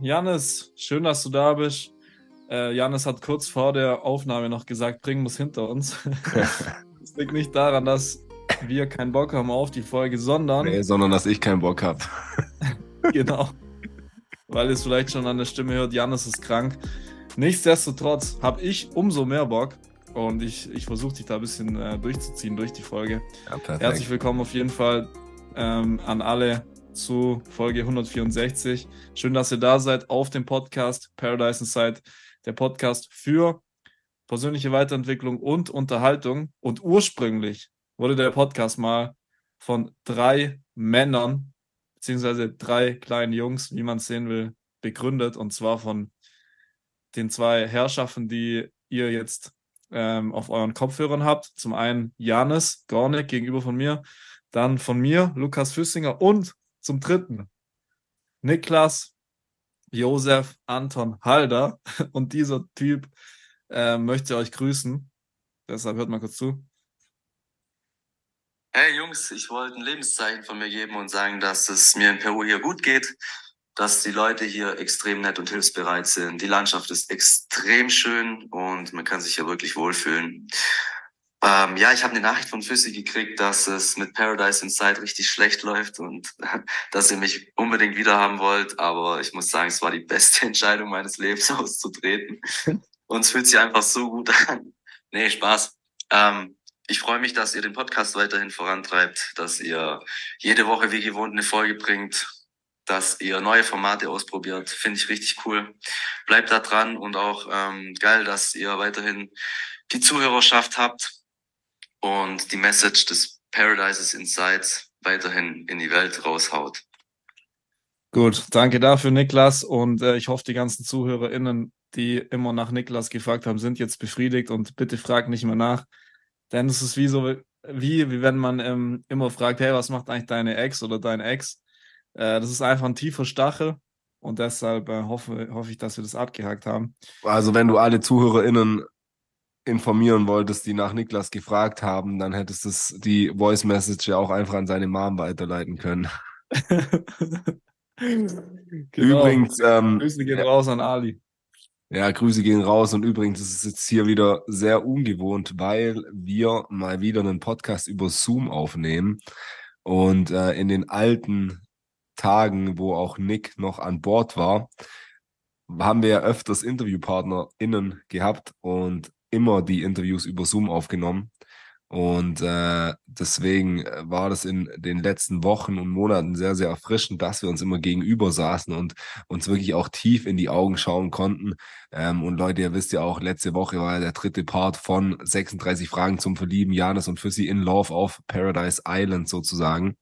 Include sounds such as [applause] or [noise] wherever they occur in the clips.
Janis, schön, dass du da bist. Äh, Janis hat kurz vor der Aufnahme noch gesagt, bringen muss hinter uns. [laughs] das liegt nicht daran, dass wir keinen Bock haben auf die Folge, sondern. Nee, sondern dass ich keinen Bock habe. [laughs] genau. Weil ihr es vielleicht schon an der Stimme hört, Janis ist krank. Nichtsdestotrotz habe ich umso mehr Bock und ich, ich versuche dich da ein bisschen äh, durchzuziehen durch die Folge. Ja, Herzlich willkommen auf jeden Fall ähm, an alle zu Folge 164. Schön, dass ihr da seid auf dem Podcast Paradise Inside, der Podcast für persönliche Weiterentwicklung und Unterhaltung. Und ursprünglich wurde der Podcast mal von drei Männern, beziehungsweise drei kleinen Jungs, wie man es sehen will, begründet. Und zwar von den zwei Herrschaften, die ihr jetzt ähm, auf euren Kopfhörern habt. Zum einen Janis Gornik gegenüber von mir, dann von mir, Lukas Füssinger und zum dritten. Niklas Josef Anton Halder. [laughs] Und dieser Typ äh, möchte euch grüßen. Deshalb hört mal kurz zu. Hey Jungs, ich wollte ein Lebenszeichen von mir geben und sagen, dass es mir in Peru hier gut geht, dass die Leute hier extrem nett und hilfsbereit sind. Die Landschaft ist extrem schön und man kann sich hier wirklich wohlfühlen. Ähm, ja, ich habe eine Nachricht von Füssi gekriegt, dass es mit Paradise Inside richtig schlecht läuft und [laughs] dass ihr mich unbedingt wieder haben wollt. Aber ich muss sagen, es war die beste [laughs] Entscheidung meines Lebens, [laughs] auszutreten. Und es fühlt sich einfach so gut an. Nee, Spaß. Ähm, ich freue mich, dass ihr den Podcast weiterhin vorantreibt, dass ihr jede Woche wie gewohnt eine Folge bringt, dass ihr neue Formate ausprobiert. Finde ich richtig cool. Bleibt da dran und auch ähm, geil, dass ihr weiterhin die Zuhörerschaft habt und die Message des Paradises Insights weiterhin in die Welt raushaut. Gut, danke dafür, Niklas. Und äh, ich hoffe, die ganzen ZuhörerInnen, die immer nach Niklas gefragt haben, sind jetzt befriedigt und bitte fragt nicht mehr nach. Denn es ist wie so, wie, wie wenn man ähm, immer fragt, hey, was macht eigentlich deine Ex oder dein Ex? Äh, das ist einfach ein tiefer Stachel und deshalb äh, hoffe, hoffe ich, dass wir das abgehakt haben. Also wenn du alle ZuhörerInnen informieren wolltest, die nach Niklas gefragt haben, dann hättest du die Voice Message ja auch einfach an seine Mom weiterleiten können. [laughs] genau. Übrigens, ähm, Grüße gehen ja, raus an Ali. Ja, Grüße gehen raus und übrigens ist es jetzt hier wieder sehr ungewohnt, weil wir mal wieder einen Podcast über Zoom aufnehmen und äh, in den alten Tagen, wo auch Nick noch an Bord war, haben wir ja öfters InterviewpartnerInnen gehabt und immer die Interviews über Zoom aufgenommen. Und äh, deswegen äh, war das in den letzten Wochen und Monaten sehr, sehr erfrischend, dass wir uns immer gegenüber saßen und uns wirklich auch tief in die Augen schauen konnten. Ähm, und Leute, ihr wisst ja auch, letzte Woche war der dritte Part von 36 Fragen zum Verlieben, Janis und Füssi in Love auf Paradise Island sozusagen.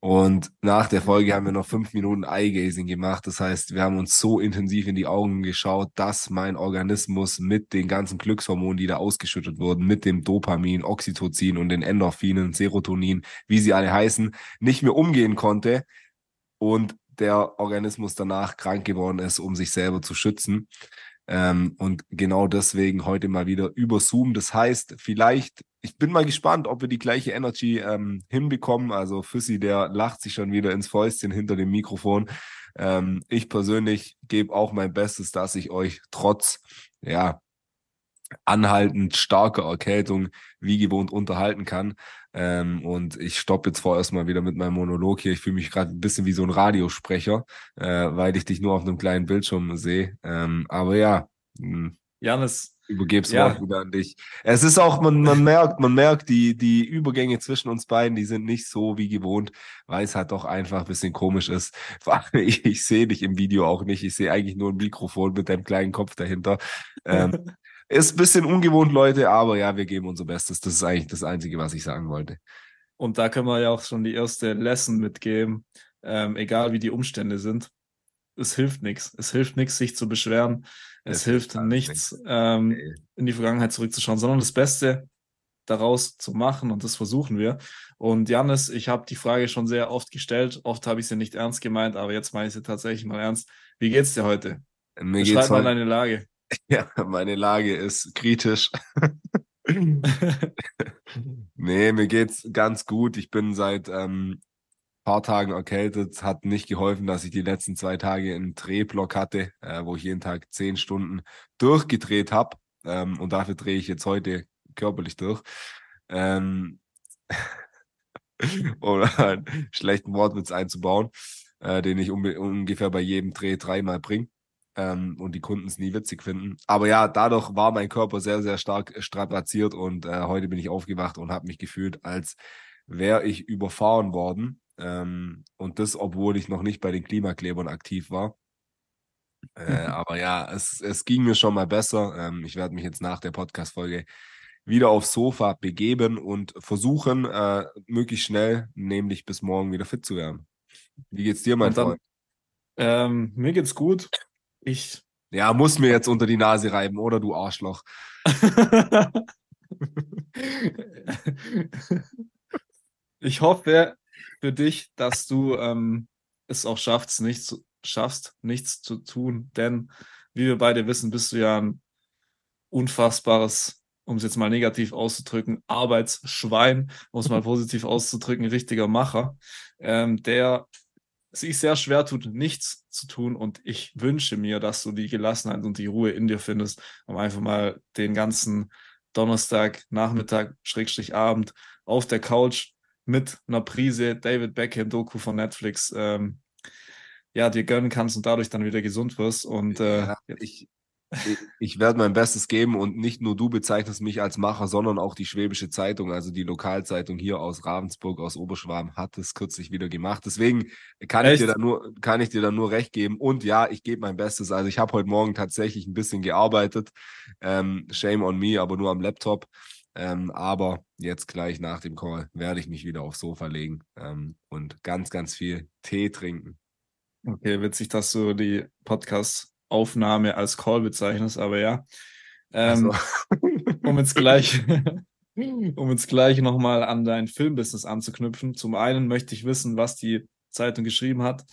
Und nach der Folge haben wir noch fünf Minuten Eye-Gazing gemacht. Das heißt, wir haben uns so intensiv in die Augen geschaut, dass mein Organismus mit den ganzen Glückshormonen, die da ausgeschüttet wurden, mit dem Dopamin, Oxytocin und den Endorphinen, Serotonin, wie sie alle heißen, nicht mehr umgehen konnte und der Organismus danach krank geworden ist, um sich selber zu schützen. Ähm, und genau deswegen heute mal wieder über Zoom. Das heißt, vielleicht ich bin mal gespannt, ob wir die gleiche Energy ähm, hinbekommen. Also Füssi, der lacht sich schon wieder ins Fäustchen hinter dem Mikrofon. Ähm, ich persönlich gebe auch mein Bestes, dass ich euch trotz ja anhaltend starker Erkältung wie gewohnt unterhalten kann. Ähm, und ich stoppe jetzt vorerst mal wieder mit meinem Monolog hier. Ich fühle mich gerade ein bisschen wie so ein Radiosprecher, äh, weil ich dich nur auf einem kleinen Bildschirm sehe. Ähm, aber ja. Hm. Janis, übergebe es ja. wieder an dich. Es ist auch, man, man merkt, man merkt, die, die Übergänge zwischen uns beiden, die sind nicht so wie gewohnt, weil es halt doch einfach ein bisschen komisch ist. [laughs] Ich, ich sehe dich im Video auch nicht. Ich sehe eigentlich nur ein Mikrofon mit deinem kleinen Kopf dahinter. Ähm, [laughs] ist ein bisschen ungewohnt, Leute, aber ja, wir geben unser Bestes. Das ist eigentlich das Einzige, was ich sagen wollte. Und da können wir ja auch schon die erste Lesson mitgeben, ähm, egal wie die Umstände sind. Es hilft nichts. Es hilft nichts, sich zu beschweren. Es, hilft nichts, ähm, in die Vergangenheit zurückzuschauen, sondern das Beste daraus zu machen und das versuchen wir. Und Janis, ich habe die Frage schon sehr oft gestellt. Oft habe ich sie nicht ernst gemeint, aber jetzt meine ich sie tatsächlich mal ernst. Wie geht's dir heute? Mir Beschreib geht's mal deine Lage. [laughs] Ja, meine Lage ist kritisch. [laughs] [laughs] nee, mir geht's ganz gut. Ich bin seit ähm, paar Tagen erkältet. Hat nicht geholfen, dass ich die letzten zwei Tage einen Drehblock hatte, äh, wo ich jeden Tag zehn Stunden durchgedreht habe. Ähm, und dafür drehe ich jetzt heute körperlich durch. Ähm, oder einen schlechten Wortwitz einzubauen, äh, den ich ungefähr bei jedem Dreh dreimal bringe ähm, und die Kunden es nie witzig finden. Aber ja, dadurch war mein Körper sehr, sehr stark strapaziert und äh, heute bin ich aufgewacht und habe mich gefühlt, als wäre ich überfahren worden. Ähm, und das, obwohl ich noch nicht bei den Klimaklebern aktiv war. Äh, aber ja, es, es ging mir schon mal besser. Ähm, ich werde mich jetzt nach der Podcast-Folge wieder aufs Sofa begeben und versuchen, äh, möglichst schnell, nämlich bis morgen wieder fit zu werden. Wie geht's dir, mein dann, Freund? Ähm, mir geht's gut. Ich. Ja, muss mir jetzt unter die Nase reiben, oder du Arschloch? [laughs] ich hoffe für dich, dass du ähm, es auch schaffst, nicht zu, schaffst, nichts zu tun, denn wie wir beide wissen, bist du ja ein unfassbares, um es jetzt mal negativ auszudrücken, Arbeitsschwein, um es mal [laughs] positiv auszudrücken, richtiger Macher, ähm, der sich sehr schwer tut, nichts zu tun. Und ich wünsche mir, dass du die Gelassenheit und die Ruhe in dir findest, um einfach mal den ganzen Donnerstag, Nachmittag, Schrägstrich Abend auf der Couch mit einer Prise David Beckham Doku von Netflix ähm, ja, dir gönnen kannst und dadurch dann wieder gesund wirst. Und äh, ja, ich, ich werde mein Bestes geben und nicht nur du bezeichnest mich als Macher, sondern auch die Schwäbische Zeitung, also die Lokalzeitung hier aus Ravensburg, aus Oberschwaben, hat es kürzlich wieder gemacht. Deswegen kann ich dir da nur, kann ich dir da nur recht geben. Und ja, ich gebe mein Bestes. Also ich habe heute Morgen tatsächlich ein bisschen gearbeitet. Ähm, shame on me, aber nur am Laptop. Ähm, aber jetzt gleich nach dem Call werde ich mich wieder aufs Sofa legen ähm, und ganz, ganz viel Tee trinken. Okay, witzig, dass du die Podcast Aufnahme als Call bezeichnest, aber ja. Ähm, so. um jetzt gleich, [laughs] um jetzt gleich nochmal an dein Filmbusiness anzuknüpfen. Zum einen möchte ich wissen, was die Zeitung geschrieben hat,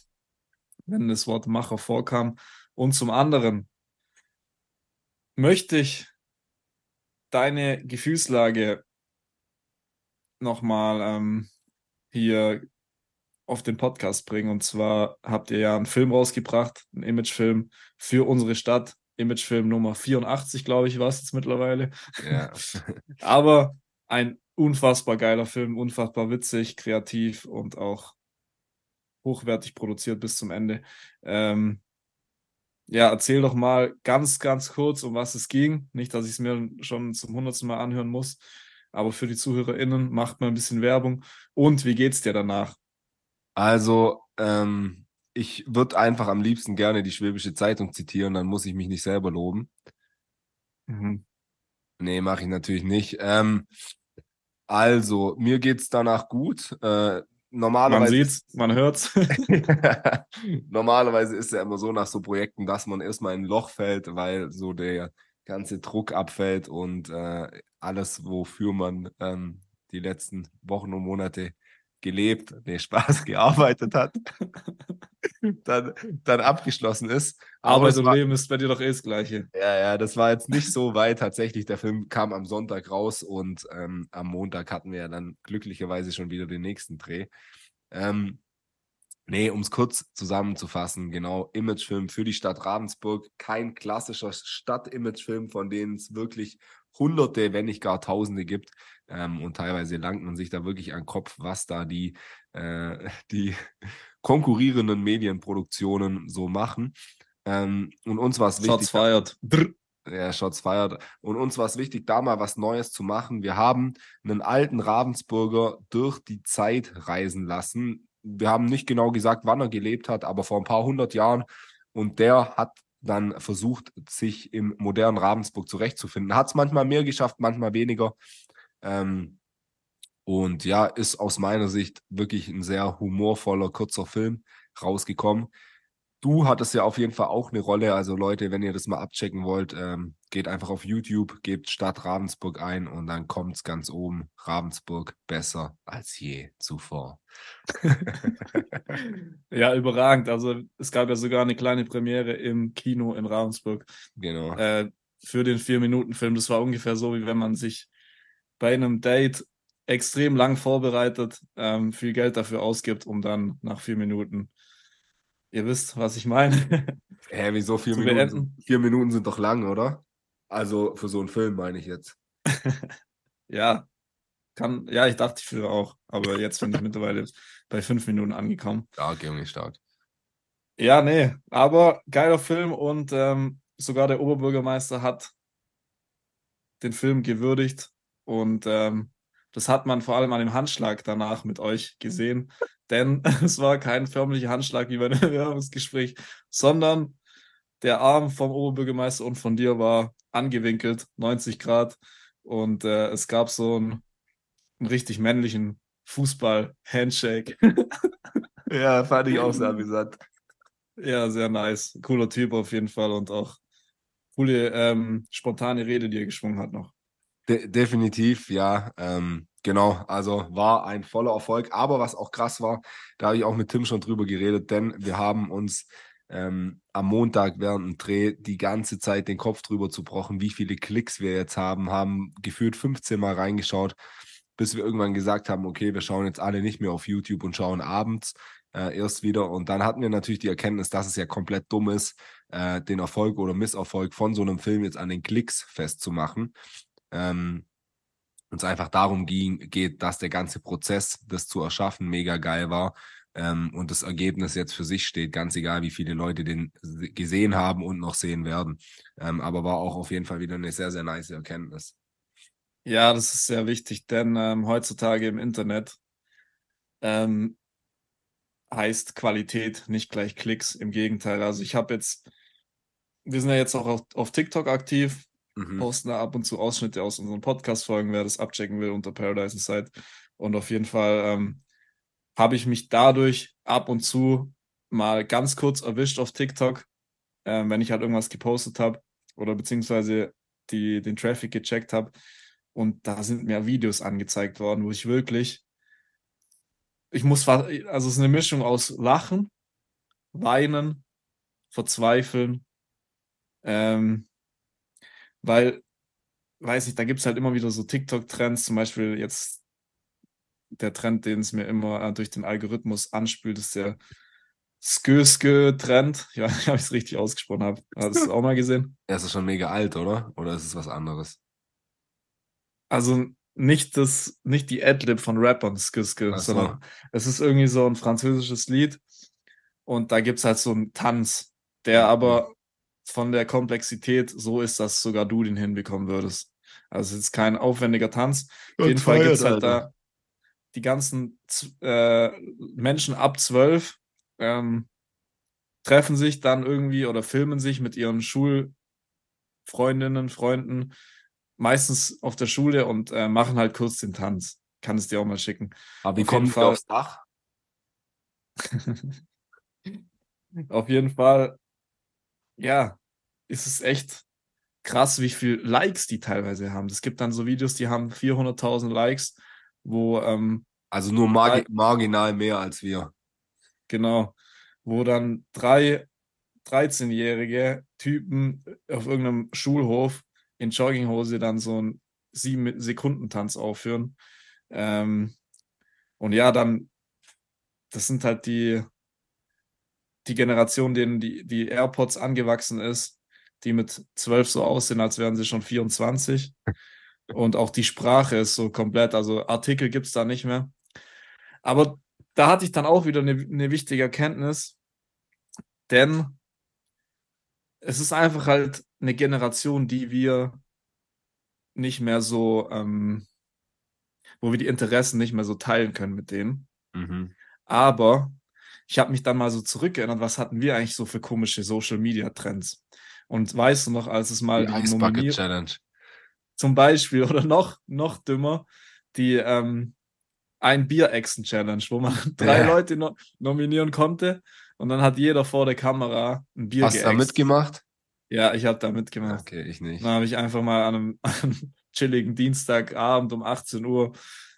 wenn das Wort Macher vorkam. Und zum anderen möchte ich deine Gefühlslage nochmal ähm, hier auf den Podcast bringen. Und zwar habt ihr ja einen Film rausgebracht, einen Imagefilm für unsere Stadt. Imagefilm Nummer 84, glaube ich, war es jetzt mittlerweile. Ja. [laughs] Aber ein unfassbar geiler Film, unfassbar witzig, kreativ und auch hochwertig produziert bis zum Ende. Ähm, ja, erzähl doch mal ganz, ganz kurz, um was es ging. Nicht, dass ich es mir schon zum hundertsten Mal anhören muss, aber für die ZuhörerInnen macht mal ein bisschen Werbung. Und wie geht's dir danach? Also, ähm, ich würde einfach am liebsten gerne die Schwäbische Zeitung zitieren, dann muss ich mich nicht selber loben. Mhm. Nee, mache ich natürlich nicht. Ähm, also, mir geht es danach gut. Äh, normalerweise. Man sieht's, man hört's. [laughs] normalerweise ist es ja immer so nach so Projekten, dass man erstmal in ein Loch fällt, weil so der ganze Druck abfällt und äh, alles, wofür man ähm, die letzten Wochen und Monate gelebt, nee, Spaß [laughs] gearbeitet hat, dann, dann abgeschlossen ist. Aber Arbeit und Leben ist bei dir doch eh das Gleiche. Ja, ja, das war jetzt nicht so weit tatsächlich. Der Film kam am Sonntag raus und ähm, am Montag hatten wir ja dann glücklicherweise schon wieder den nächsten Dreh. Ähm, Nee, um es kurz zusammenzufassen, genau, Imagefilm für die Stadt Ravensburg. Kein klassischer Stadt-Imagefilm, von denen es wirklich Hunderte, wenn nicht gar Tausende gibt. Ähm, und teilweise langt man sich da wirklich an den Kopf, was da die, äh, [laughs] die konkurrierenden Medienproduktionen so machen. Ähm, und uns war es wichtig. Shots feiert. Ja, Shots feiert. Und uns war es wichtig, da mal was Neues zu machen. Wir haben einen alten Ravensburger durch die Zeit reisen lassen. Wir haben nicht genau gesagt, wann er gelebt hat, aber vor ein paar hundert Jahren. Und der hat dann versucht, sich im modernen Ravensburg zurechtzufinden. Hat es manchmal mehr geschafft, manchmal weniger. Ähm, und ja, ist aus meiner Sicht wirklich ein sehr humorvoller, kurzer Film rausgekommen. Du hattest ja auf jeden Fall auch eine Rolle. Also Leute, wenn ihr das mal abchecken wollt, ähm, geht einfach auf YouTube, gebt Stadt Ravensburg ein und dann kommt es ganz oben. Ravensburg besser als je zuvor. [laughs] ja, überragend. Also es gab ja sogar eine kleine Premiere im Kino in Ravensburg. Genau. Äh, für den Vier-Minuten-Film. Das war ungefähr so, wie wenn man sich bei einem Date extrem lang vorbereitet, ähm, viel Geld dafür ausgibt, um dann nach vier Minuten, ihr wisst, was ich meine. [laughs] Hä, wieso vier Minuten? Sind, vier Minuten sind doch lang, oder? Also für so einen Film meine ich jetzt. [laughs] ja, kann, ja, ich dachte früher auch, aber jetzt bin ich mittlerweile bei fünf Minuten angekommen. Stark, Junge, stark. Ja, nee, aber geiler Film und ähm, sogar der Oberbürgermeister hat den Film gewürdigt und ähm, das hat man vor allem an dem Handschlag danach mit euch gesehen, denn [laughs] es war kein förmlicher Handschlag wie bei einem [laughs] Bewerbungsgespräch, sondern der Arm vom Oberbürgermeister und von dir war angewinkelt, 90 Grad und äh, es gab so einen, einen richtig männlichen Fußball-Handshake. [laughs] Ja, fand ich auch sehr amüsant. Ja, sehr nice. Cooler Typ auf jeden Fall und auch coole, ähm, spontane Rede, die er geschwungen hat noch. De definitiv, ja. Ähm, genau, also war ein voller Erfolg. Aber was auch krass war, da habe ich auch mit Tim schon drüber geredet, denn wir haben uns ähm, am Montag während dem Dreh die ganze Zeit den Kopf drüber zerbrochen, wie viele Klicks wir jetzt haben, haben gefühlt 15 Mal reingeschaut, bis wir irgendwann gesagt haben, okay, wir schauen jetzt alle nicht mehr auf YouTube und schauen abends äh, erst wieder. Und dann hatten wir natürlich die Erkenntnis, dass es ja komplett dumm ist, äh, den Erfolg oder Misserfolg von so einem Film jetzt an den Klicks festzumachen. Ähm, uns einfach darum ging, geht, dass der ganze Prozess, das zu erschaffen, mega geil war ähm, und das Ergebnis jetzt für sich steht, ganz egal, wie viele Leute den gesehen haben und noch sehen werden. Ähm, aber war auch auf jeden Fall wieder eine sehr, sehr nice Erkenntnis. Ja, das ist sehr wichtig, denn ähm, heutzutage im Internet ähm, heißt Qualität nicht gleich Klicks. Im Gegenteil. Also ich habe jetzt, wir sind ja jetzt auch auf, auf TikTok aktiv, Mhm. posten da ab und zu Ausschnitte aus unseren Podcast-Folgen, wer das abchecken will unter Paradise Inside. Und auf jeden Fall ähm, habe ich mich dadurch ab und zu mal ganz kurz erwischt auf TikTok, ähm, wenn ich halt irgendwas gepostet habe oder beziehungsweise die, den Traffic gecheckt habe. Und da sind mir Videos angezeigt worden, wo ich wirklich, ich muss, also es ist eine Mischung aus Lachen, Weinen, Verzweifeln, ähm, weil, weiß nicht, da gibt es halt immer wieder so TikTok-Trends, zum Beispiel jetzt der Trend, den es mir immer äh, durch den Algorithmus anspült, ist der Skö-Skö-Trend. Ja, ich habe es richtig ausgesprochen habe. Hast du es auch mal gesehen? Er ist schon mega alt, oder? Oder ist es was anderes? Also nicht das, nicht die Adlib von Rappern, Skö-Skö, Ach so. sondern es ist irgendwie so ein französisches Lied und da gibt es halt so einen Tanz, der Mhm. aber von der Komplexität so ist, dass sogar du den hinbekommen würdest. Also es ist kein aufwendiger Tanz. Auf jeden Fall gibt es halt da die ganzen äh, Menschen ab zwölf ähm, treffen sich dann irgendwie oder filmen sich mit ihren Schulfreundinnen, Freunden, meistens auf der Schule und äh, machen halt kurz den Tanz. Kann es dir auch mal schicken. Aber wie Fall- aufs Dach? [laughs] Auf jeden Fall, ja, ist es echt krass, wie viel Likes die teilweise haben. Es gibt dann so Videos, die haben 400.000 Likes, wo ähm, Also nur margi marginal mehr als wir. Genau, wo dann drei 13-jährige Typen auf irgendeinem Schulhof in Jogginghose dann so einen 7-Sekunden-Tanz aufführen. Ähm, und ja, dann, das sind halt die, die Generation, denen die, die AirPods angewachsen ist, die mit 12 so aussehen, als wären sie schon 24. [laughs] Und auch die Sprache ist so komplett, also Artikel gibt es da nicht mehr. Aber da hatte ich dann auch wieder eine, eine wichtige Erkenntnis, denn es ist einfach halt eine Generation, die wir nicht mehr so, ähm, wo wir die Interessen nicht mehr so teilen können mit denen. Mhm. Aber ich habe mich dann mal so zurückgeerinnert, was hatten wir eigentlich so für komische Social Media Trends? Und weißt du noch, als es mal Die die, Ice Bucket Challenge. zum Beispiel oder noch, noch dümmer, die ähm, ein Bier-Echsen-Challenge, wo man [laughs] drei Ja. Leute no nominieren konnte und dann hat jeder vor der Kamera ein Bier Hast du da mitgemacht? Ja, ich habe da mitgemacht. Okay, ich nicht. Dann habe ich einfach mal an einem, [laughs] an einem chilligen Dienstagabend um 18 Uhr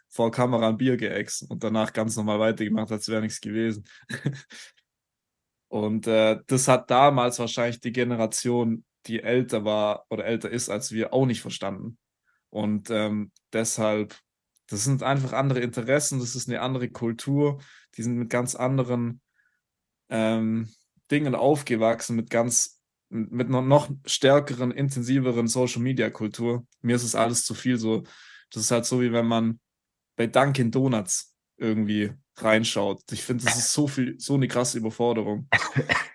vor Kamera ein Bier geäxt und danach ganz normal weitergemacht, als wäre nichts gewesen. [laughs] und äh, das hat damals wahrscheinlich die Generation, die älter war oder älter ist als wir, auch nicht verstanden. Und ähm, deshalb Das sind einfach andere Interessen, das ist eine andere Kultur, die sind mit ganz anderen ähm, Dingen aufgewachsen, mit ganz, mit noch, noch stärkeren, intensiveren Social Media Kultur. Mir ist es alles zu viel so. Das ist halt so, wie wenn man bei Dunkin' Donuts irgendwie reinschaut. Ich finde, das ist so viel, so eine krasse Überforderung. [laughs]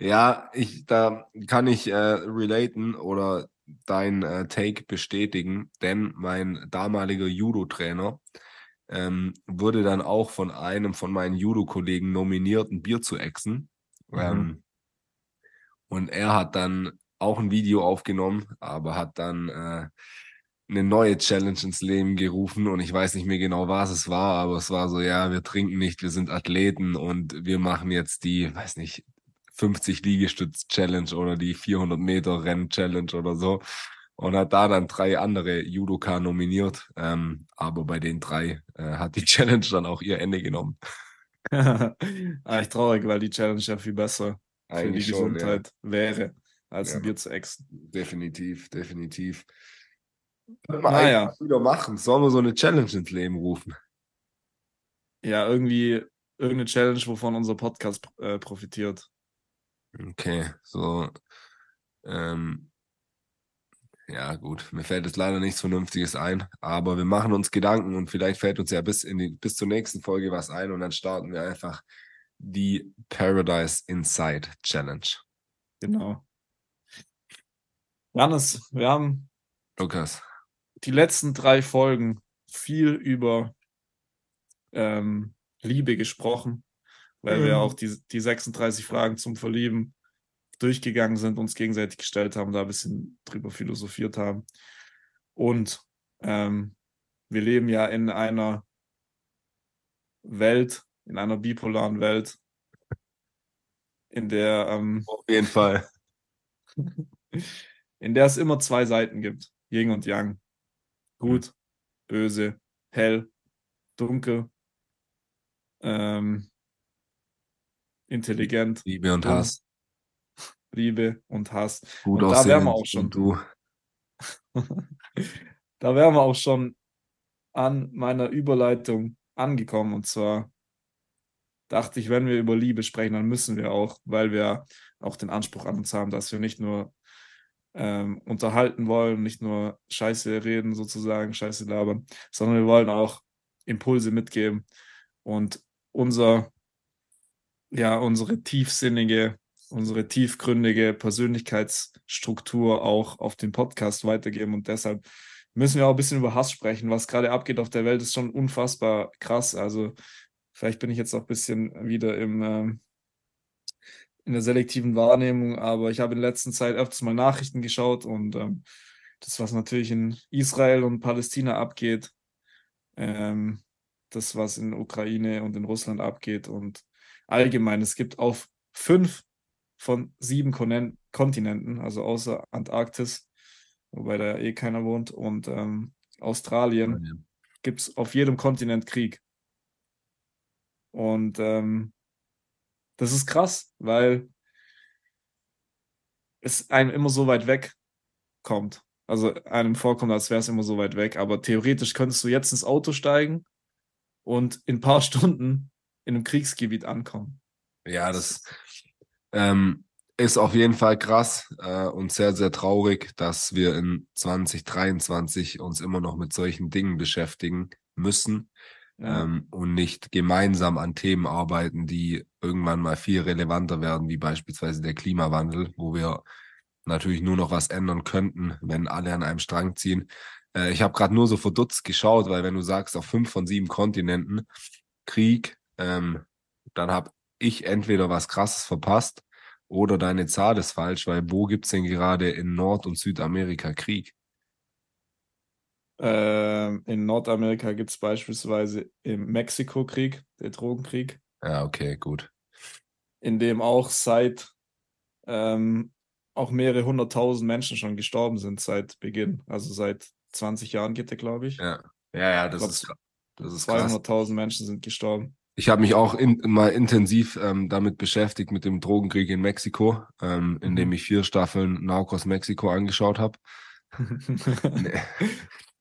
Ja, ich, da kann ich äh, relaten oder dein äh, Take bestätigen, denn mein damaliger Judo-Trainer ähm, wurde dann auch von einem von meinen Judo-Kollegen nominiert, ein Bier zu exen. Mhm. Ähm, und er hat dann auch ein Video aufgenommen, aber hat dann äh, eine neue Challenge ins Leben gerufen und ich weiß nicht mehr genau, was es war, aber es war so, ja, wir trinken nicht, wir sind Athleten und wir machen jetzt die, weiß nicht, 50 Liegestütz-Challenge oder die 400 Meter Renn-Challenge oder so und hat da dann drei andere Judoka nominiert, ähm, aber bei den drei äh, hat die [laughs] Challenge dann auch ihr Ende genommen. [laughs] Eigentlich traurig, weil die Challenge ja viel besser Eigentlich für die schon, Gesundheit ja. wäre, als ja, ein Bier zu exen. Definitiv, definitiv. Können wir naja. wieder machen. Sollen wir so eine Challenge ins Leben rufen? Ja, irgendwie irgendeine Challenge, wovon unser Podcast äh, profitiert. Okay, so. Ähm, ja, gut. Mir fällt jetzt leider nichts Vernünftiges ein, aber wir machen uns Gedanken und vielleicht fällt uns ja bis, in die, bis zur nächsten Folge was ein und dann starten wir einfach die Paradise Inside Challenge. Genau. Janis, wir haben Lukas die letzten drei Folgen viel über ähm, Liebe gesprochen, weil mhm. wir auch die, die 36 Fragen zum Verlieben durchgegangen sind, uns gegenseitig gestellt haben, da ein bisschen drüber philosophiert haben. Und ähm, wir leben ja in einer Welt, in einer bipolaren Welt, in der ähm, auf jeden Fall, [laughs] in der es immer zwei Seiten gibt, Yin und Yang. Gut, böse, hell, dunkel, ähm, intelligent. Liebe und Hass. Liebe und Hass. Gut und da wären wir auch schon. Du. [laughs] da wären wir auch schon an meiner Überleitung angekommen. Und zwar dachte ich, wenn wir über Liebe sprechen, dann müssen wir auch, weil wir auch den Anspruch an uns haben, dass wir nicht nur ähm, unterhalten wollen, nicht nur Scheiße reden sozusagen, Scheiße labern, sondern wir wollen auch Impulse mitgeben und unser, ja, unsere tiefsinnige, unsere tiefgründige Persönlichkeitsstruktur auch auf den Podcast weitergeben und deshalb müssen wir auch ein bisschen über Hass sprechen. Was gerade abgeht auf der Welt ist schon unfassbar krass. Also vielleicht bin ich jetzt auch ein bisschen wieder im, ähm, in der selektiven Wahrnehmung, aber ich habe in letzter Zeit öfters mal Nachrichten geschaut und ähm, das, was natürlich in Israel und Palästina abgeht, ähm, das, was in Ukraine und in Russland abgeht und allgemein, es gibt auf fünf von sieben Kon Kontinenten, also außer Antarktis, wobei da eh keiner wohnt, und ähm, Australien, ja. gibt es auf jedem Kontinent Krieg. Und ähm, das ist krass, weil es einem immer so weit weg kommt. Also einem vorkommt, als wäre es immer so weit weg. Aber theoretisch könntest du jetzt ins Auto steigen und in ein paar [laughs] Stunden in einem Kriegsgebiet ankommen. Ja, das ähm, ist auf jeden Fall krass äh, und sehr, sehr traurig, dass wir in 2023 uns immer noch mit solchen Dingen beschäftigen müssen ja. ähm, und nicht gemeinsam an Themen arbeiten, die irgendwann mal viel relevanter werden, wie beispielsweise der Klimawandel, wo wir natürlich nur noch was ändern könnten, wenn alle an einem Strang ziehen. Äh, ich habe gerade nur so verdutzt geschaut, weil wenn du sagst, auf fünf von sieben Kontinenten Krieg, ähm, dann habe ich entweder was Krasses verpasst oder deine Zahl ist falsch, weil wo gibt's denn gerade in Nord- und Südamerika Krieg? Ähm, in Nordamerika gibt es beispielsweise im Mexiko-Krieg, der Drogenkrieg. Ja, okay, gut. In dem auch seit ähm, auch mehrere hunderttausend Menschen schon gestorben sind seit Beginn. Also seit 20 Jahren geht der, glaube ich. Ja, ja, ja das, glaub, ist, das ist 200.000 Menschen sind gestorben. Ich habe mich auch in, mal intensiv ähm, damit beschäftigt, mit dem Drogenkrieg in Mexiko, ähm, indem mhm. ich vier Staffeln Narcos Mexiko angeschaut habe. [laughs] Nee,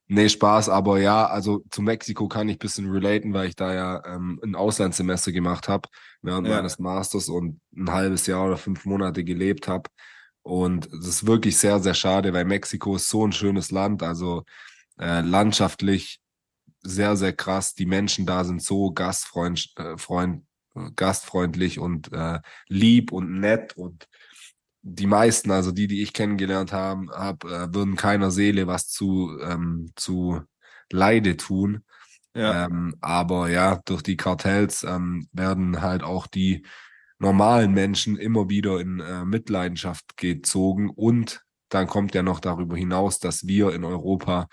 Spaß, aber ja, also zu Mexiko kann ich ein bisschen relaten, weil ich da ja ähm, ein Auslandssemester gemacht habe während Ja. meines Masters und ein halbes Jahr oder fünf Monate gelebt habe. Und es ist wirklich sehr, sehr schade, weil Mexiko ist so ein schönes Land, also äh, landschaftlich sehr, sehr krass. Die Menschen da sind so gastfreund, äh, freund, gastfreundlich und äh, lieb und nett und die meisten, also die, die ich kennengelernt habe, hab, äh, würden keiner Seele was zu, ähm, zu Leide tun. Ja, Ähm, aber ja, durch die Kartells ähm, werden halt auch die normalen Menschen immer wieder in äh, Mitleidenschaft gezogen. Und dann kommt ja noch darüber hinaus, dass wir in Europa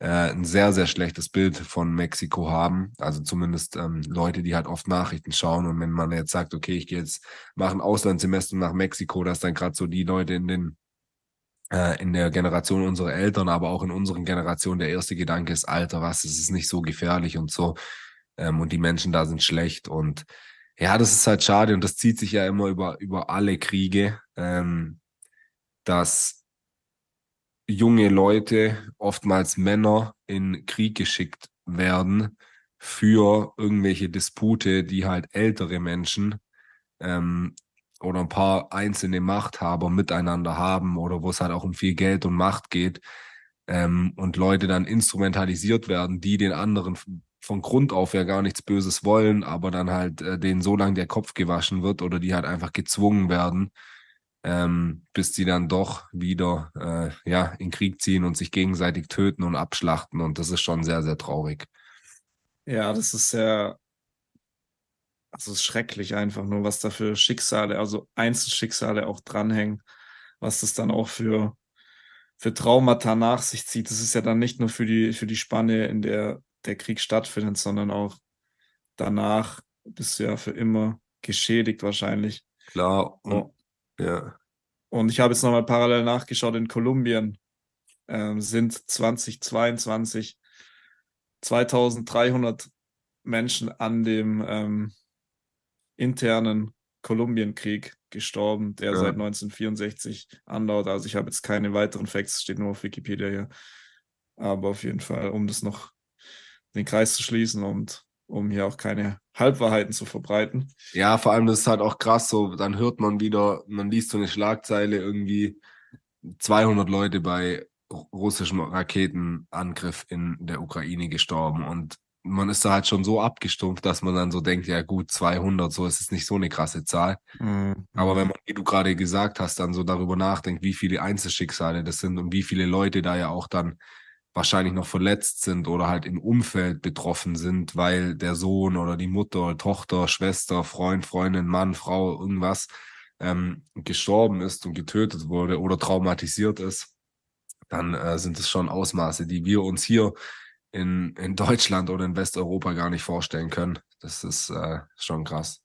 äh, ein sehr, sehr schlechtes Bild von Mexiko haben. Also zumindest ähm, Leute, die halt oft Nachrichten schauen. Und wenn man jetzt sagt, okay, ich gehe jetzt, mache ein Auslandssemester nach Mexiko, dass dann gerade so die Leute in den äh, in der Generation unserer Eltern, aber auch in unseren Generationen der erste Gedanke ist, Alter, was, es ist nicht so gefährlich und so. Ähm, und die Menschen da sind schlecht. Und ja, das ist halt schade und das zieht sich ja immer über, über alle Kriege, ähm, dass junge Leute, oftmals Männer, in Krieg geschickt werden für irgendwelche Dispute, die halt ältere Menschen ähm, oder ein paar einzelne Machthaber miteinander haben oder wo es halt auch um viel Geld und Macht geht ähm, und Leute dann instrumentalisiert werden, die den anderen von Grund auf ja gar nichts Böses wollen, aber dann halt äh, denen so lang der Kopf gewaschen wird oder die halt einfach gezwungen werden, ähm, bis die dann doch wieder äh, ja in Krieg ziehen und sich gegenseitig töten und abschlachten und das ist schon sehr sehr traurig. ja, das ist sehr, also es ist schrecklich einfach nur, was da für Schicksale, also Einzelschicksale auch dranhängen, was das dann auch für, für Traumata nach sich zieht. Das ist ja dann nicht nur für die, für die Spanne, in der der Krieg stattfindet, sondern auch danach bist du ja für immer geschädigt wahrscheinlich. Klar und Oh. Ja Und ich habe jetzt nochmal parallel nachgeschaut, in Kolumbien ähm, sind 2022 2300 Menschen an dem ähm, internen Kolumbienkrieg gestorben, der Ja. seit 1964 andauert. Also ich habe jetzt keine weiteren Facts, steht nur auf Wikipedia hier. Aber auf jeden Fall, um das noch den Kreis zu schließen und um hier auch keine Halbwahrheiten zu verbreiten. Ja, vor allem das ist halt auch krass, so dann hört man wieder, man liest so eine Schlagzeile irgendwie 200 Leute bei russischem Raketenangriff in der Ukraine gestorben und man ist da halt schon so abgestumpft, dass man dann so denkt, ja gut, 200, so ist es nicht so eine krasse Zahl. Aber wenn man, wie du gerade gesagt hast, dann so darüber nachdenkt, wie viele Einzelschicksale das sind und wie viele Leute da ja auch dann wahrscheinlich noch verletzt sind oder halt im Umfeld betroffen sind, weil der Sohn oder die Mutter, Tochter, Schwester, Freund, Freundin, Mann, Frau, irgendwas ähm, gestorben ist und getötet wurde oder traumatisiert ist, dann äh, sind es schon Ausmaße, die wir uns hier in, in Deutschland oder in Westeuropa gar nicht vorstellen können. Das ist äh, schon krass.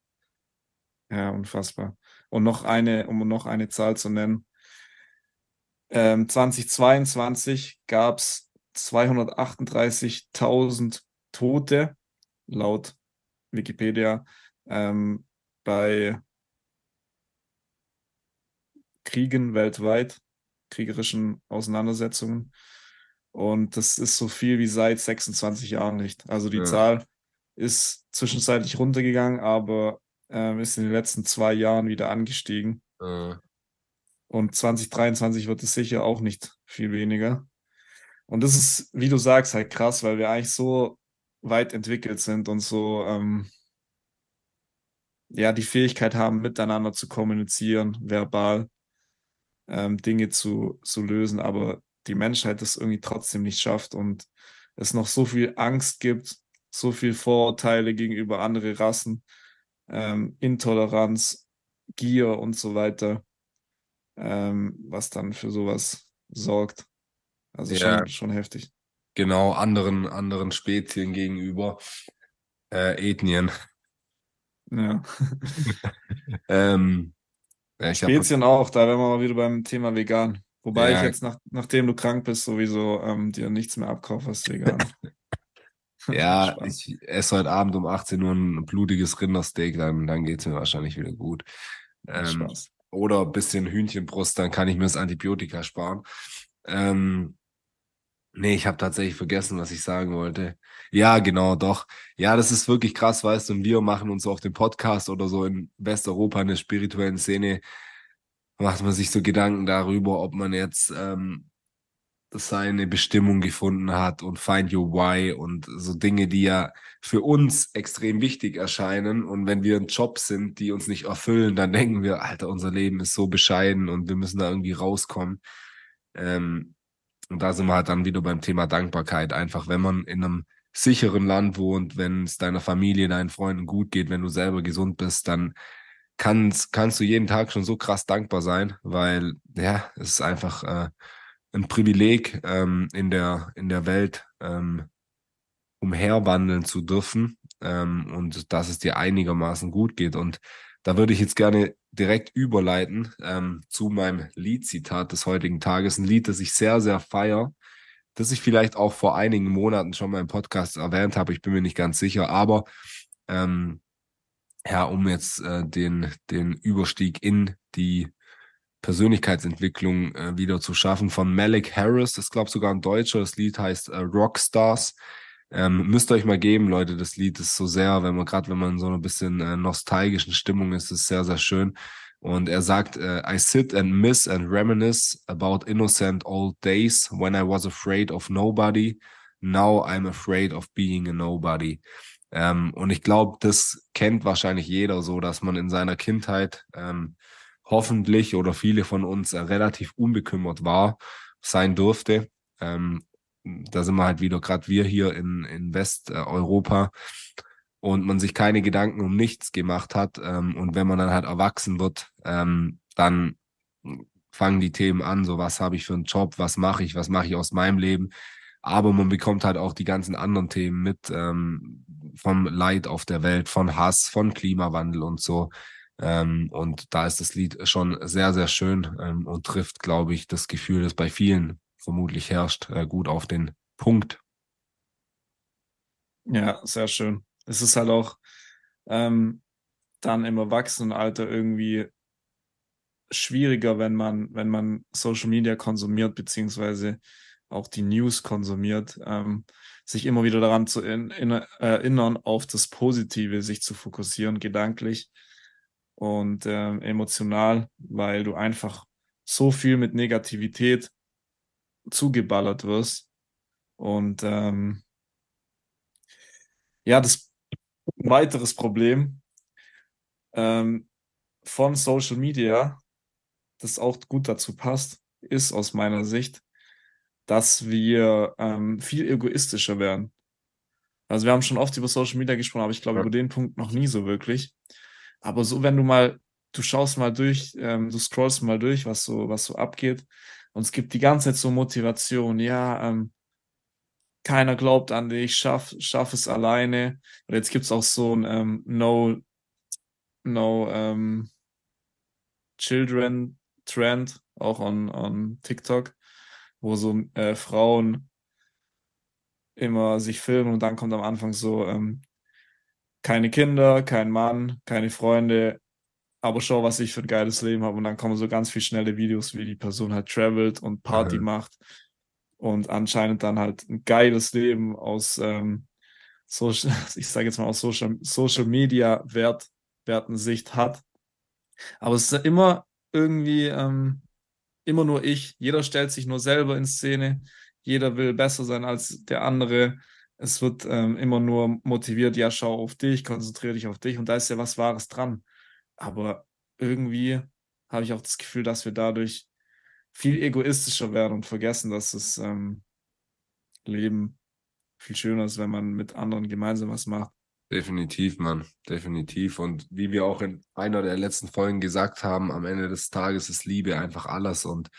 Ja, unfassbar. Und noch eine, um noch eine Zahl zu nennen. Ähm, 2022 gab es 238.000 Tote, laut Wikipedia, ähm, bei Kriegen weltweit, kriegerischen Auseinandersetzungen. Und das ist so viel wie seit 26 Jahren nicht. Also die Ja. Zahl ist zwischenzeitlich runtergegangen, aber ähm, ist in den letzten zwei Jahren wieder angestiegen. Äh, Und 2023 wird es sicher auch nicht viel weniger. Und das ist, wie du sagst, halt krass, weil wir eigentlich so weit entwickelt sind und so, ähm, ja, die Fähigkeit haben, miteinander zu kommunizieren, verbal, ähm, Dinge zu, zu lösen, aber die Menschheit das irgendwie trotzdem nicht schafft und es noch so viel Angst gibt, so viel Vorurteile gegenüber andere Rassen, ähm, Intoleranz, Gier und so weiter, ähm, was dann für sowas sorgt. Also Ja. schon, schon heftig. genau anderen, anderen Spezien gegenüber, äh, Ethnien. [laughs] Ja. [laughs] Ähm, ich hab, Spezien auch, da wären wir mal wieder beim Thema vegan. Wobei Ja. ich jetzt, nach, nachdem du krank bist, sowieso ähm, dir nichts mehr abkaufe als vegan. [laughs] ja, ich esse heute Abend um 18 Uhr ein blutiges Rindersteak, dann, dann geht's mir wahrscheinlich wieder gut. Ähm, oder ein bisschen Hühnchenbrust, dann kann ich mir das Antibiotika sparen. Ähm, Nee, ich habe tatsächlich vergessen, was ich sagen wollte. Ja, genau, doch. Ja, das ist wirklich krass, weißt du, und wir machen uns auf dem Podcast oder so in Westeuropa in der spirituellen Szene, macht man sich so Gedanken darüber, ob man jetzt ähm, seine Bestimmung gefunden hat und find your why und so Dinge, die ja für uns extrem wichtig erscheinen. Und wenn wir ein Job sind, die uns nicht erfüllen, dann denken wir, Alter, unser Leben ist so bescheiden und wir müssen da irgendwie rauskommen. Ähm, und da sind wir halt dann wieder beim Thema Dankbarkeit. Einfach, wenn man in einem sicheren Land wohnt, wenn es deiner Familie, deinen Freunden gut geht, wenn du selber gesund bist, dann kannst, kannst du jeden Tag schon so krass dankbar sein, weil ja, es ist einfach äh, ein Privileg ähm, in der in der Welt ähm, umherwandeln zu dürfen ähm, und dass es dir einigermaßen gut geht. Und da würde ich jetzt gerne direkt überleiten ähm, zu meinem Liedzitat des heutigen Tages. Ein Lied, das ich sehr, sehr feier, das ich vielleicht auch vor einigen Monaten schon mal im Podcast erwähnt habe. Ich bin mir nicht ganz sicher, aber ähm, ja, um jetzt äh, den, den Überstieg in die Persönlichkeitsentwicklung äh, wieder zu schaffen von Malik Harris. Das glaube sogar ein Deutscher. Das Lied heißt äh, Rockstars. Ähm, müsst ihr euch mal geben, Leute. Das Lied ist so sehr, wenn man gerade, wenn man in so ein bisschen äh, nostalgischen Stimmung ist, ist sehr, sehr schön. Und er sagt, äh, I sit and miss and reminisce about innocent old days when I was afraid of nobody. Now I'm afraid of being a nobody. Ähm, und ich glaube, das kennt wahrscheinlich jeder so, dass man in seiner Kindheit ähm, hoffentlich oder viele von uns äh, relativ unbekümmert war, sein durfte. Ähm, da sind wir halt wieder, gerade wir hier in, in Westeuropa und man sich keine Gedanken um nichts gemacht hat. Ähm, und wenn man dann halt erwachsen wird, ähm, dann fangen die Themen an, so was habe ich für einen Job, was mache ich, was mache ich aus meinem Leben. Aber man bekommt halt auch die ganzen anderen Themen mit, ähm, vom Leid auf der Welt, von Hass, von Klimawandel und so. Ähm, und da ist das Lied schon sehr, sehr schön ähm, und trifft, glaube ich, das Gefühl, das bei vielen vermutlich herrscht, äh, gut auf den Punkt. Ja, sehr schön. Es ist halt auch ähm, dann im Erwachsenenalter irgendwie schwieriger, wenn man, wenn man Social Media konsumiert, beziehungsweise auch die News konsumiert, ähm, sich immer wieder daran zu in, in, erinnern, auf das Positive sich zu fokussieren, gedanklich und äh, emotional, weil du einfach so viel mit Negativität zugeballert wirst. Und ähm, ja, das ein weiteres Problem ähm, von Social Media, das auch gut dazu passt, ist aus meiner Sicht, dass wir ähm, viel egoistischer werden. Also wir haben schon oft über Social Media gesprochen, aber ich glaube ja. über den Punkt noch nie so wirklich. Aber so, wenn du mal, du schaust mal durch, ähm, du scrollst mal durch, was so, was so abgeht, und es gibt die ganze Zeit so Motivation, ja, ähm, keiner glaubt an dich, schaff, schaff es alleine. Und jetzt gibt es auch so ein ähm, No, No ähm, Children Trend, auch on, on TikTok, wo so äh, Frauen immer sich filmen und dann kommt am Anfang so, ähm, keine Kinder, kein Mann, keine Freunde, aber schau, was ich für ein geiles Leben habe. Und dann kommen so ganz viele schnelle Videos, wie die Person halt travelt und Party mhm. macht und anscheinend dann halt ein geiles Leben aus ähm, Social, [laughs] ich sage jetzt mal aus Social, Social Media Wert, Werten-Sicht hat. Aber es ist ja immer irgendwie ähm, immer nur ich. Jeder stellt sich nur selber in Szene. Jeder will besser sein als der andere. Es wird ähm, immer nur motiviert, ja, schau auf dich, konzentriere dich auf dich und da ist ja was Wahres dran. Aber irgendwie habe ich auch das Gefühl, dass wir dadurch viel egoistischer werden und vergessen, dass das ähm, Leben viel schöner ist, wenn man mit anderen gemeinsam was macht. Definitiv, Mann, definitiv. Und wie wir auch in einer der letzten Folgen gesagt haben, am Ende des Tages ist Liebe einfach alles und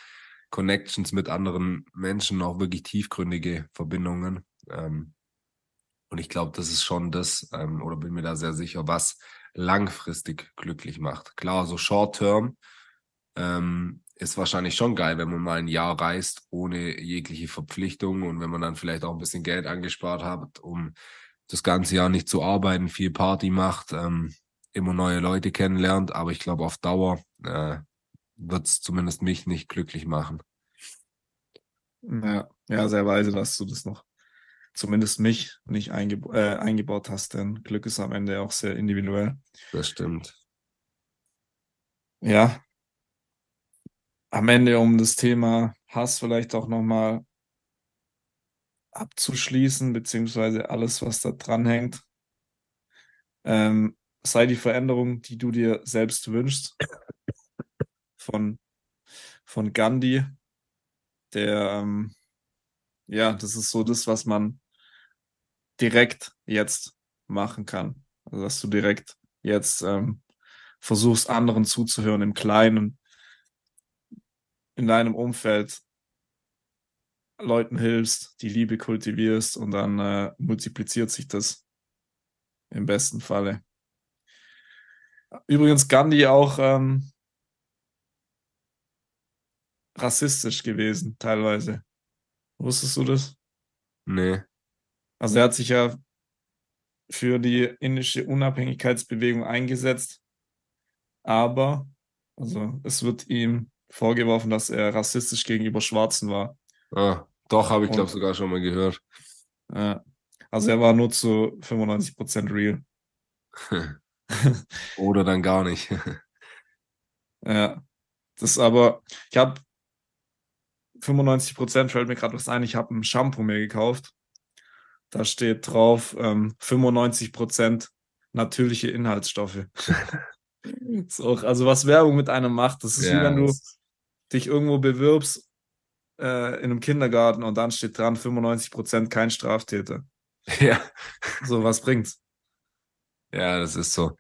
Connections mit anderen Menschen, auch wirklich tiefgründige Verbindungen. Ähm, und ich glaube, das ist schon das, ähm, oder bin mir da sehr sicher, was langfristig glücklich macht. Klar, so short-term ähm, ist wahrscheinlich schon geil, wenn man mal ein Jahr reist ohne jegliche Verpflichtung und wenn man dann vielleicht auch ein bisschen Geld angespart hat, um das ganze Jahr nicht zu arbeiten, viel Party macht, ähm, immer neue Leute kennenlernt. Aber ich glaube, auf Dauer äh, wird es zumindest mich nicht glücklich machen. Ja, Ja, sehr weise, dass du das noch zumindest mich nicht eingeb äh, eingebaut hast, denn Glück ist am Ende auch sehr individuell. Das stimmt. Ja. Am Ende, um das Thema Hass vielleicht auch nochmal abzuschließen, beziehungsweise alles, was da dranhängt. Ähm, sei die Veränderung, die du dir selbst wünschst, von, von Gandhi, der, ähm, ja, das ist so das, was man direkt jetzt machen kann. Also, dass du direkt jetzt ähm, versuchst, anderen zuzuhören im Kleinen, in deinem Umfeld, Leuten hilfst, die Liebe kultivierst und dann äh, multipliziert sich das im besten Falle. Übrigens Gandhi auch ähm, rassistisch gewesen, teilweise. Wusstest du das? Nee. Also er hat sich ja für die indische Unabhängigkeitsbewegung eingesetzt, aber also es wird ihm vorgeworfen, dass er rassistisch gegenüber Schwarzen war. Ah, doch, habe ich glaube sogar schon mal gehört. Ja. Also er war nur zu 95% real. [laughs] Oder dann gar nicht. [laughs] ja. Das aber, ich habe 95% fällt mir gerade was ein, ich habe ein Shampoo mir gekauft. Da steht drauf ähm, 95% natürliche Inhaltsstoffe. [laughs] so, also was Werbung mit einem macht, das ist ja, wie wenn du dich irgendwo bewirbst äh, in einem Kindergarten und dann steht dran 95% kein Straftäter. [laughs] Ja. So, was bringt's? Ja, das ist so.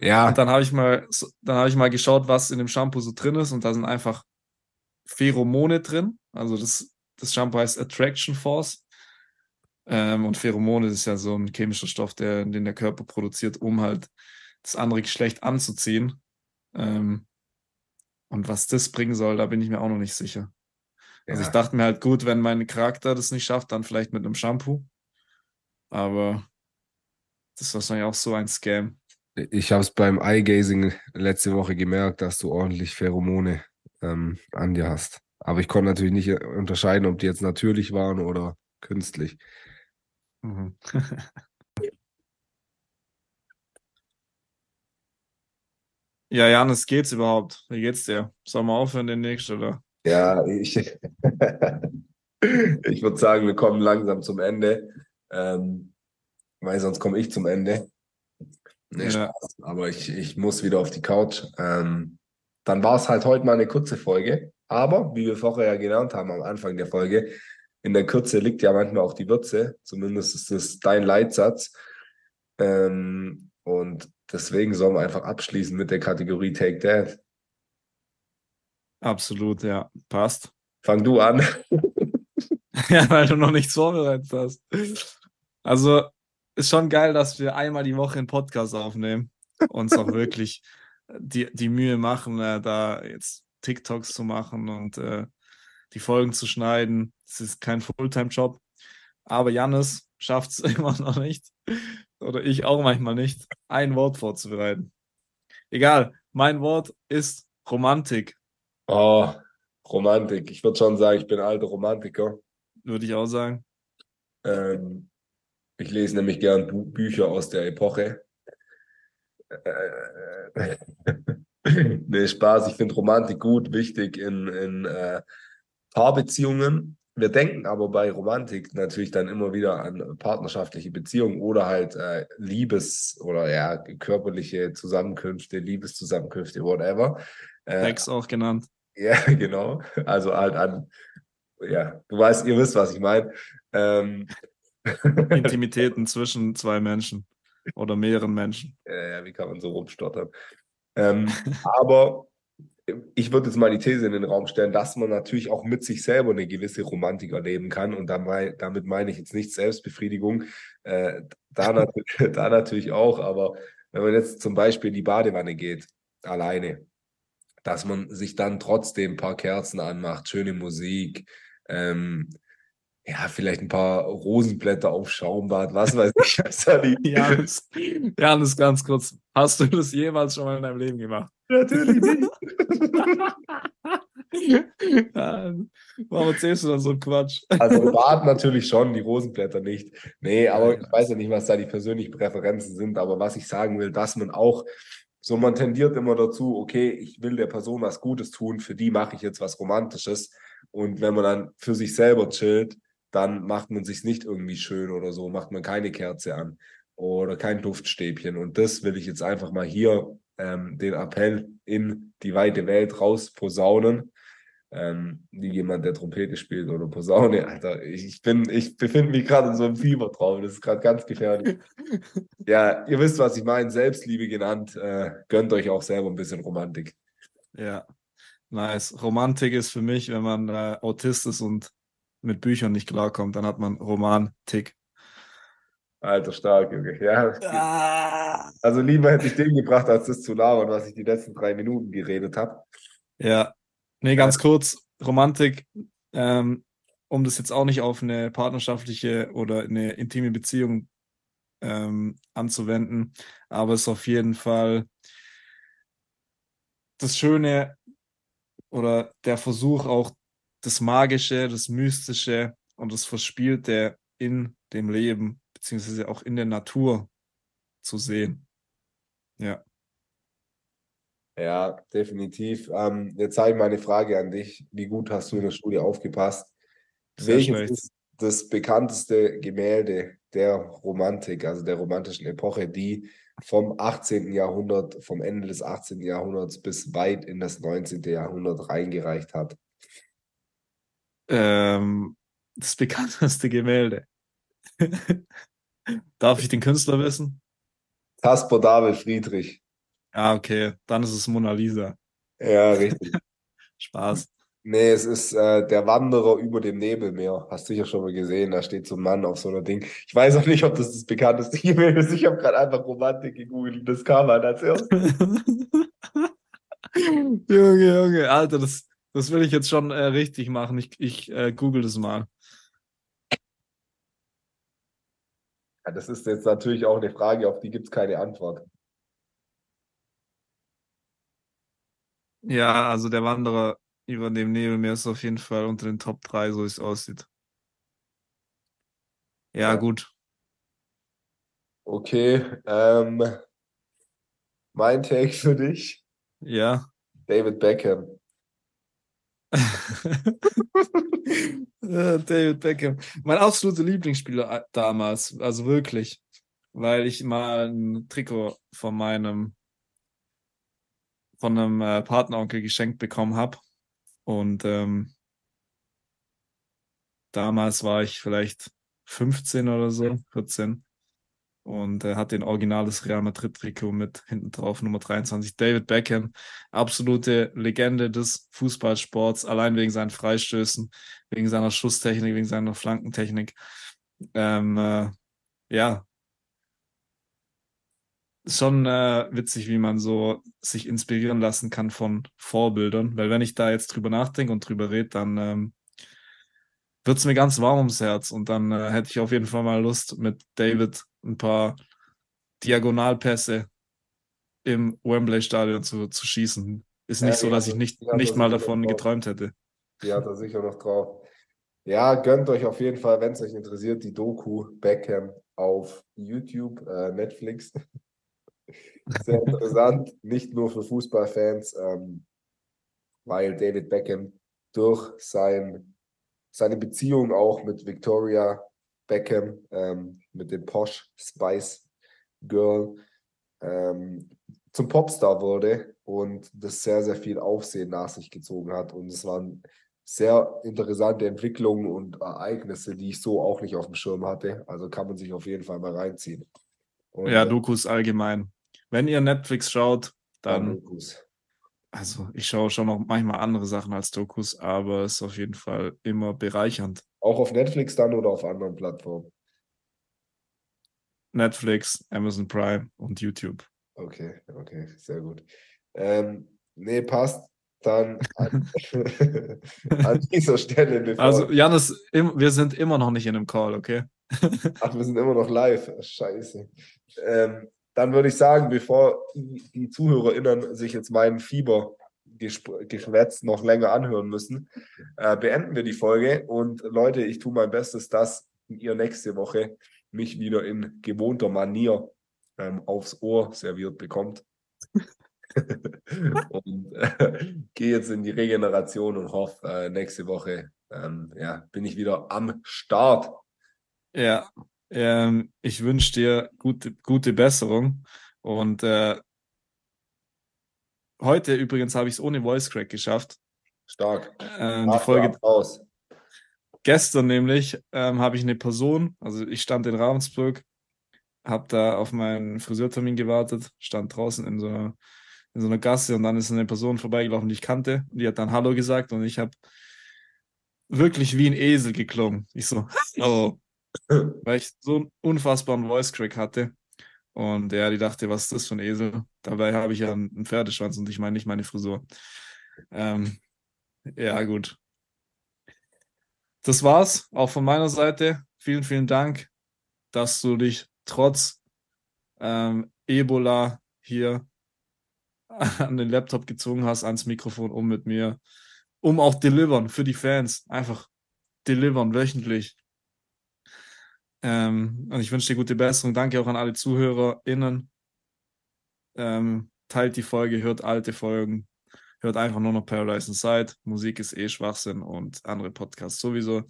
Ja. Und dann habe ich mal, dann habe ich mal geschaut, was in dem Shampoo so drin ist, und da sind einfach Pheromone drin. Also das, das Shampoo heißt Attraction Force. Ähm, und Pheromone ist ja so ein chemischer Stoff, der, den der Körper produziert, um halt das andere Geschlecht anzuziehen. Ähm, und was das bringen soll, da bin ich mir auch noch nicht sicher. Also ja. ich dachte mir halt, gut, wenn mein Charakter das nicht schafft, dann vielleicht mit einem Shampoo. Aber das ist wahrscheinlich auch so ein Scam. Ich habe es beim Eye-Gazing letzte Woche gemerkt, dass du ordentlich Pheromone ähm, an dir hast. Aber ich konnte natürlich nicht unterscheiden, ob die jetzt natürlich waren oder künstlich. Mhm. [laughs] ja, Janis, geht's überhaupt? Wie geht's dir? Sollen wir aufhören demnächst, oder? Ja, ich, [laughs] ich würde sagen, wir kommen langsam zum Ende. Ähm, weil sonst komme ich zum Ende. Nee, ja. Spaß. Aber ich, ich muss wieder auf die Couch. Ähm, dann war es halt heute mal eine kurze Folge. Aber, wie wir vorher ja gelernt haben am Anfang der Folge, in der Kürze liegt ja manchmal auch die Würze. Zumindest ist das dein Leitsatz. Ähm, und deswegen sollen wir einfach abschließen mit der Kategorie Take That. Absolut, ja. Passt. Fang du an. [laughs] ja, weil du noch nichts vorbereitet hast. Also, ist schon geil, dass wir einmal die Woche einen Podcast aufnehmen. Uns auch [laughs] wirklich die, die Mühe machen, äh, da jetzt TikToks zu machen und äh, die Folgen zu schneiden. Es ist kein Fulltime-Job. Aber Jannis schafft es [laughs] immer noch nicht. Oder ich auch manchmal nicht, ein Wort vorzubereiten. Egal, mein Wort ist Romantik. Oh, Romantik. Ich würde schon sagen, ich bin alter Romantiker. Würde ich auch sagen. Ähm, ich lese nämlich gern Bü Bücher aus der Epoche. Äh, [laughs] nee, Spaß. Ich finde Romantik gut, wichtig in, in äh, Paarbeziehungen. Wir denken aber bei Romantik natürlich dann immer wieder an partnerschaftliche Beziehungen oder halt äh, Liebes- oder ja, körperliche Zusammenkünfte, Liebeszusammenkünfte, whatever. Äh, Sex auch genannt. [laughs] Ja, genau. Also halt an, ja, du weißt, ihr wisst, was ich meine. Ähm, [laughs] Intimitäten zwischen zwei Menschen oder mehreren Menschen. Ja, wie kann man so rumstottern? Ähm, aber ich würde jetzt mal die These in den Raum stellen, dass man natürlich auch mit sich selber eine gewisse Romantik erleben kann. Und damit meine ich jetzt nicht Selbstbefriedigung, äh, da, [laughs] nat [laughs] da natürlich auch. Aber wenn man jetzt zum Beispiel in die Badewanne geht, alleine, dass man sich dann trotzdem ein paar Kerzen anmacht, schöne Musik, ähm, ja, vielleicht ein paar Rosenblätter auf Schaumbad, was weiß [laughs] ich. Janis, Janis, ganz kurz. Hast du das jemals schon mal in deinem Leben gemacht? Natürlich nicht. [laughs] ja, warum erzählst du dann so einen Quatsch? Also Bart natürlich schon, die Rosenblätter nicht. Nee, aber ich weiß ja nicht, was da die persönlichen Präferenzen sind, aber was ich sagen will, dass man auch, so man tendiert immer dazu, okay, ich will der Person was Gutes tun, für die mache ich jetzt was Romantisches. Und wenn man dann für sich selber chillt, dann macht man sich nicht irgendwie schön oder so, macht man keine Kerze an oder kein Duftstäbchen. Und das will ich jetzt einfach mal hier ähm, den Appell in die weite Welt raus posaunen. Ähm, wie jemand, der Trompete spielt oder Posaune, Alter. Ich, ich bin, ich befinde mich gerade in so einem Fiebertraum. Das ist gerade ganz gefährlich. [laughs] Ja, ihr wisst, was ich meine. Selbstliebe genannt. Äh, gönnt euch auch selber ein bisschen Romantik. Ja, nice. Romantik ist für mich, wenn man äh, Autist ist und mit Büchern nicht klarkommt, dann hat man Romantik. Alter, stark, Junge. Ja, Ah. also lieber hätte ich den gebracht, als das zu labern, was ich die letzten drei Minuten geredet habe. Ja, nee, ganz kurz, Romantik, ähm, um das jetzt auch nicht auf eine partnerschaftliche oder eine intime Beziehung ähm, anzuwenden, aber es ist auf jeden Fall das Schöne oder der Versuch auch das Magische, das Mystische und das Verspielte in dem Leben, beziehungsweise auch in der Natur zu sehen. Ja. Ja, definitiv. Ähm, jetzt habe ich mal eine Frage an dich. Wie gut hast du in der Studie aufgepasst? Sehr Welches schlecht. ist das bekannteste Gemälde der Romantik, also der romantischen Epoche, die vom 18. Jahrhundert, vom Ende des 18. Jahrhunderts bis weit in das 19. Jahrhundert reingereicht hat? Ähm, das bekannteste Gemälde. [laughs] Darf ich den Künstler wissen? Caspar David Friedrich. Ah, okay. Dann ist es Mona Lisa. Ja, richtig. [laughs] Spaß. Nee, es ist äh, der Wanderer über dem Nebelmeer. Hast du sicher schon mal gesehen. Da steht so ein Mann auf so einer Ding. Ich weiß auch nicht, ob das das bekannteste Gemälde ist. Ich habe gerade einfach Romantik gegoogelt. Das kam halt als erstes. [laughs] Junge, Junge, Alter, das, das will ich jetzt schon äh, richtig machen. Ich, ich äh, google das mal. Ja, das ist jetzt natürlich auch eine Frage, auf die gibt es keine Antwort. Ja, also der Wanderer über dem Nebelmeer ist auf jeden Fall unter den Top 3, so wie es aussieht. Ja, Ja. gut. Okay, ähm, mein Take für dich, Ja. David Beckham. [laughs] David Beckham. Mein absoluter Lieblingsspieler äh, damals, also wirklich, weil ich mal ein Trikot von meinem von einem äh, Partneronkel geschenkt bekommen habe und ähm, damals war ich vielleicht 15 oder so, 14 und er hat den originales Real Madrid Trikot mit hinten drauf Nummer 23 David Beckham. Absolute Legende des Fußballsports, allein wegen seinen Freistößen, wegen seiner Schusstechnik, wegen seiner Flankentechnik. Ähm, äh, ja, schon äh, witzig, wie man so sich inspirieren lassen kann von Vorbildern, weil wenn ich da jetzt drüber nachdenke und drüber rede, dann ähm, wird es mir ganz warm ums Herz und dann äh, hätte ich auf jeden Fall mal Lust, mit David ein paar Diagonalpässe im Wembley-Stadion zu, zu schießen. Ist Ja, nicht so, die dass ich nicht, nicht mal davon drauf. geträumt hätte. Die hat er sicher noch drauf. Ja, gönnt euch auf jeden Fall, wenn es euch interessiert, die Doku Beckham auf YouTube, äh, Netflix. [laughs] Sehr interessant, nicht nur für Fußballfans, ähm, weil David Beckham durch sein, seine Beziehung auch mit Victoria Beckham, ähm, mit dem Posh Spice Girl, ähm, zum Popstar wurde und das sehr, sehr viel Aufsehen nach sich gezogen hat. Und es waren sehr interessante Entwicklungen und Ereignisse, die ich so auch nicht auf dem Schirm hatte. Also kann man sich auf jeden Fall mal reinziehen. Und, Ja, äh, Dokus allgemein. Wenn ihr Netflix schaut, dann dann, Dokus. Also ich schaue schon noch manchmal andere Sachen als Dokus, aber es ist auf jeden Fall immer bereichernd. Auch auf Netflix dann oder auf anderen Plattformen? Netflix, Amazon Prime und YouTube. Okay, okay, sehr gut. Ähm, nee, passt. Dann an, [laughs] an dieser Stelle. Also, Janis, wir sind immer noch nicht in einem Call, okay? Ach, wir sind immer noch live. Scheiße. Ähm, dann würde ich sagen, bevor die, ZuhörerInnen sich jetzt meinen Fieber Geschwätz noch länger anhören müssen, äh, beenden wir die Folge. Und Leute, ich tue mein Bestes, dass ihr nächste Woche mich wieder in gewohnter Manier ähm, aufs Ohr serviert bekommt. [laughs] und äh, gehe jetzt in die Regeneration und hoffe, äh, nächste Woche ähm, ja, bin ich wieder am Start. Ja, ähm, ich wünsche dir gute, gute Besserung. Und äh, heute übrigens habe ich es ohne Voice Crack geschafft. Stark. Ähm, die Folge aus. Gestern nämlich ähm, habe ich eine Person, also ich stand in Ravensburg, habe da auf meinen Friseurtermin gewartet, stand draußen in so einer in so einer Gasse und dann ist eine Person vorbeigelaufen, die ich kannte. Die hat dann Hallo gesagt und ich habe wirklich wie ein Esel geklungen. Ich so, Hallo. [clears throat] Weil ich so einen unfassbaren Voice Crack hatte. Und ja, die dachte, was ist das für ein Esel? Dabei habe ich ja einen Pferdeschwanz und ich meine nicht meine Frisur. Ähm, ja, gut. Das war's auch von meiner Seite. Vielen, vielen Dank, dass du dich trotz ähm, Ebola hier [laughs] an den Laptop gezogen hast, ans Mikrofon, um mit mir, um auch delivern für die Fans. Einfach delivern wöchentlich. Ähm, und ich wünsche dir gute Besserung. Danke auch an alle ZuhörerInnen. Ähm, teilt die Folge, hört alte Folgen, hört einfach nur noch Paradise Inside. Musik ist eh Schwachsinn und andere Podcasts sowieso.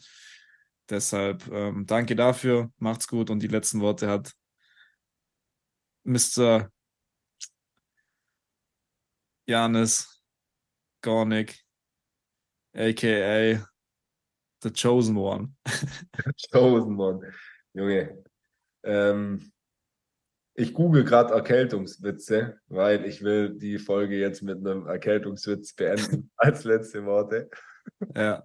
Deshalb ähm, danke dafür, macht's gut und die letzten Worte hat Mr. Janis Gornik, aka The Chosen One. [laughs] Chosen One. Junge. Ähm, ich google gerade Erkältungswitze, weil ich will die Folge jetzt mit einem Erkältungswitz beenden [laughs] als letzte Worte. Ja.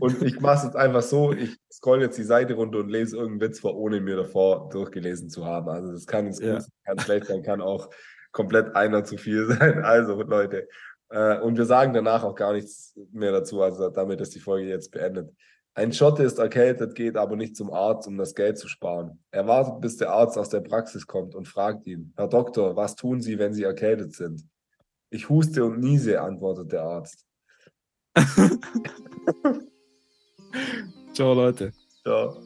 Und ich mache es jetzt einfach so, ich scroll jetzt die Seite runter und lese irgendeinen Witz vor, ohne mir davor durchgelesen zu haben. Also das kann jetzt ja. gut, kann schlecht sein, kann auch komplett einer zu viel [laughs] sein. Also, Leute. Äh, und wir sagen danach auch gar nichts mehr dazu. Also, damit ist die Folge jetzt beendet. Ein Schotte ist erkältet, geht aber nicht zum Arzt, um das Geld zu sparen. Er wartet, bis der Arzt aus der Praxis kommt und fragt ihn: Herr Doktor, was tun Sie, wenn Sie erkältet sind? Ich huste und niese, antwortet der Arzt. [laughs] Ciao, Leute. Ciao.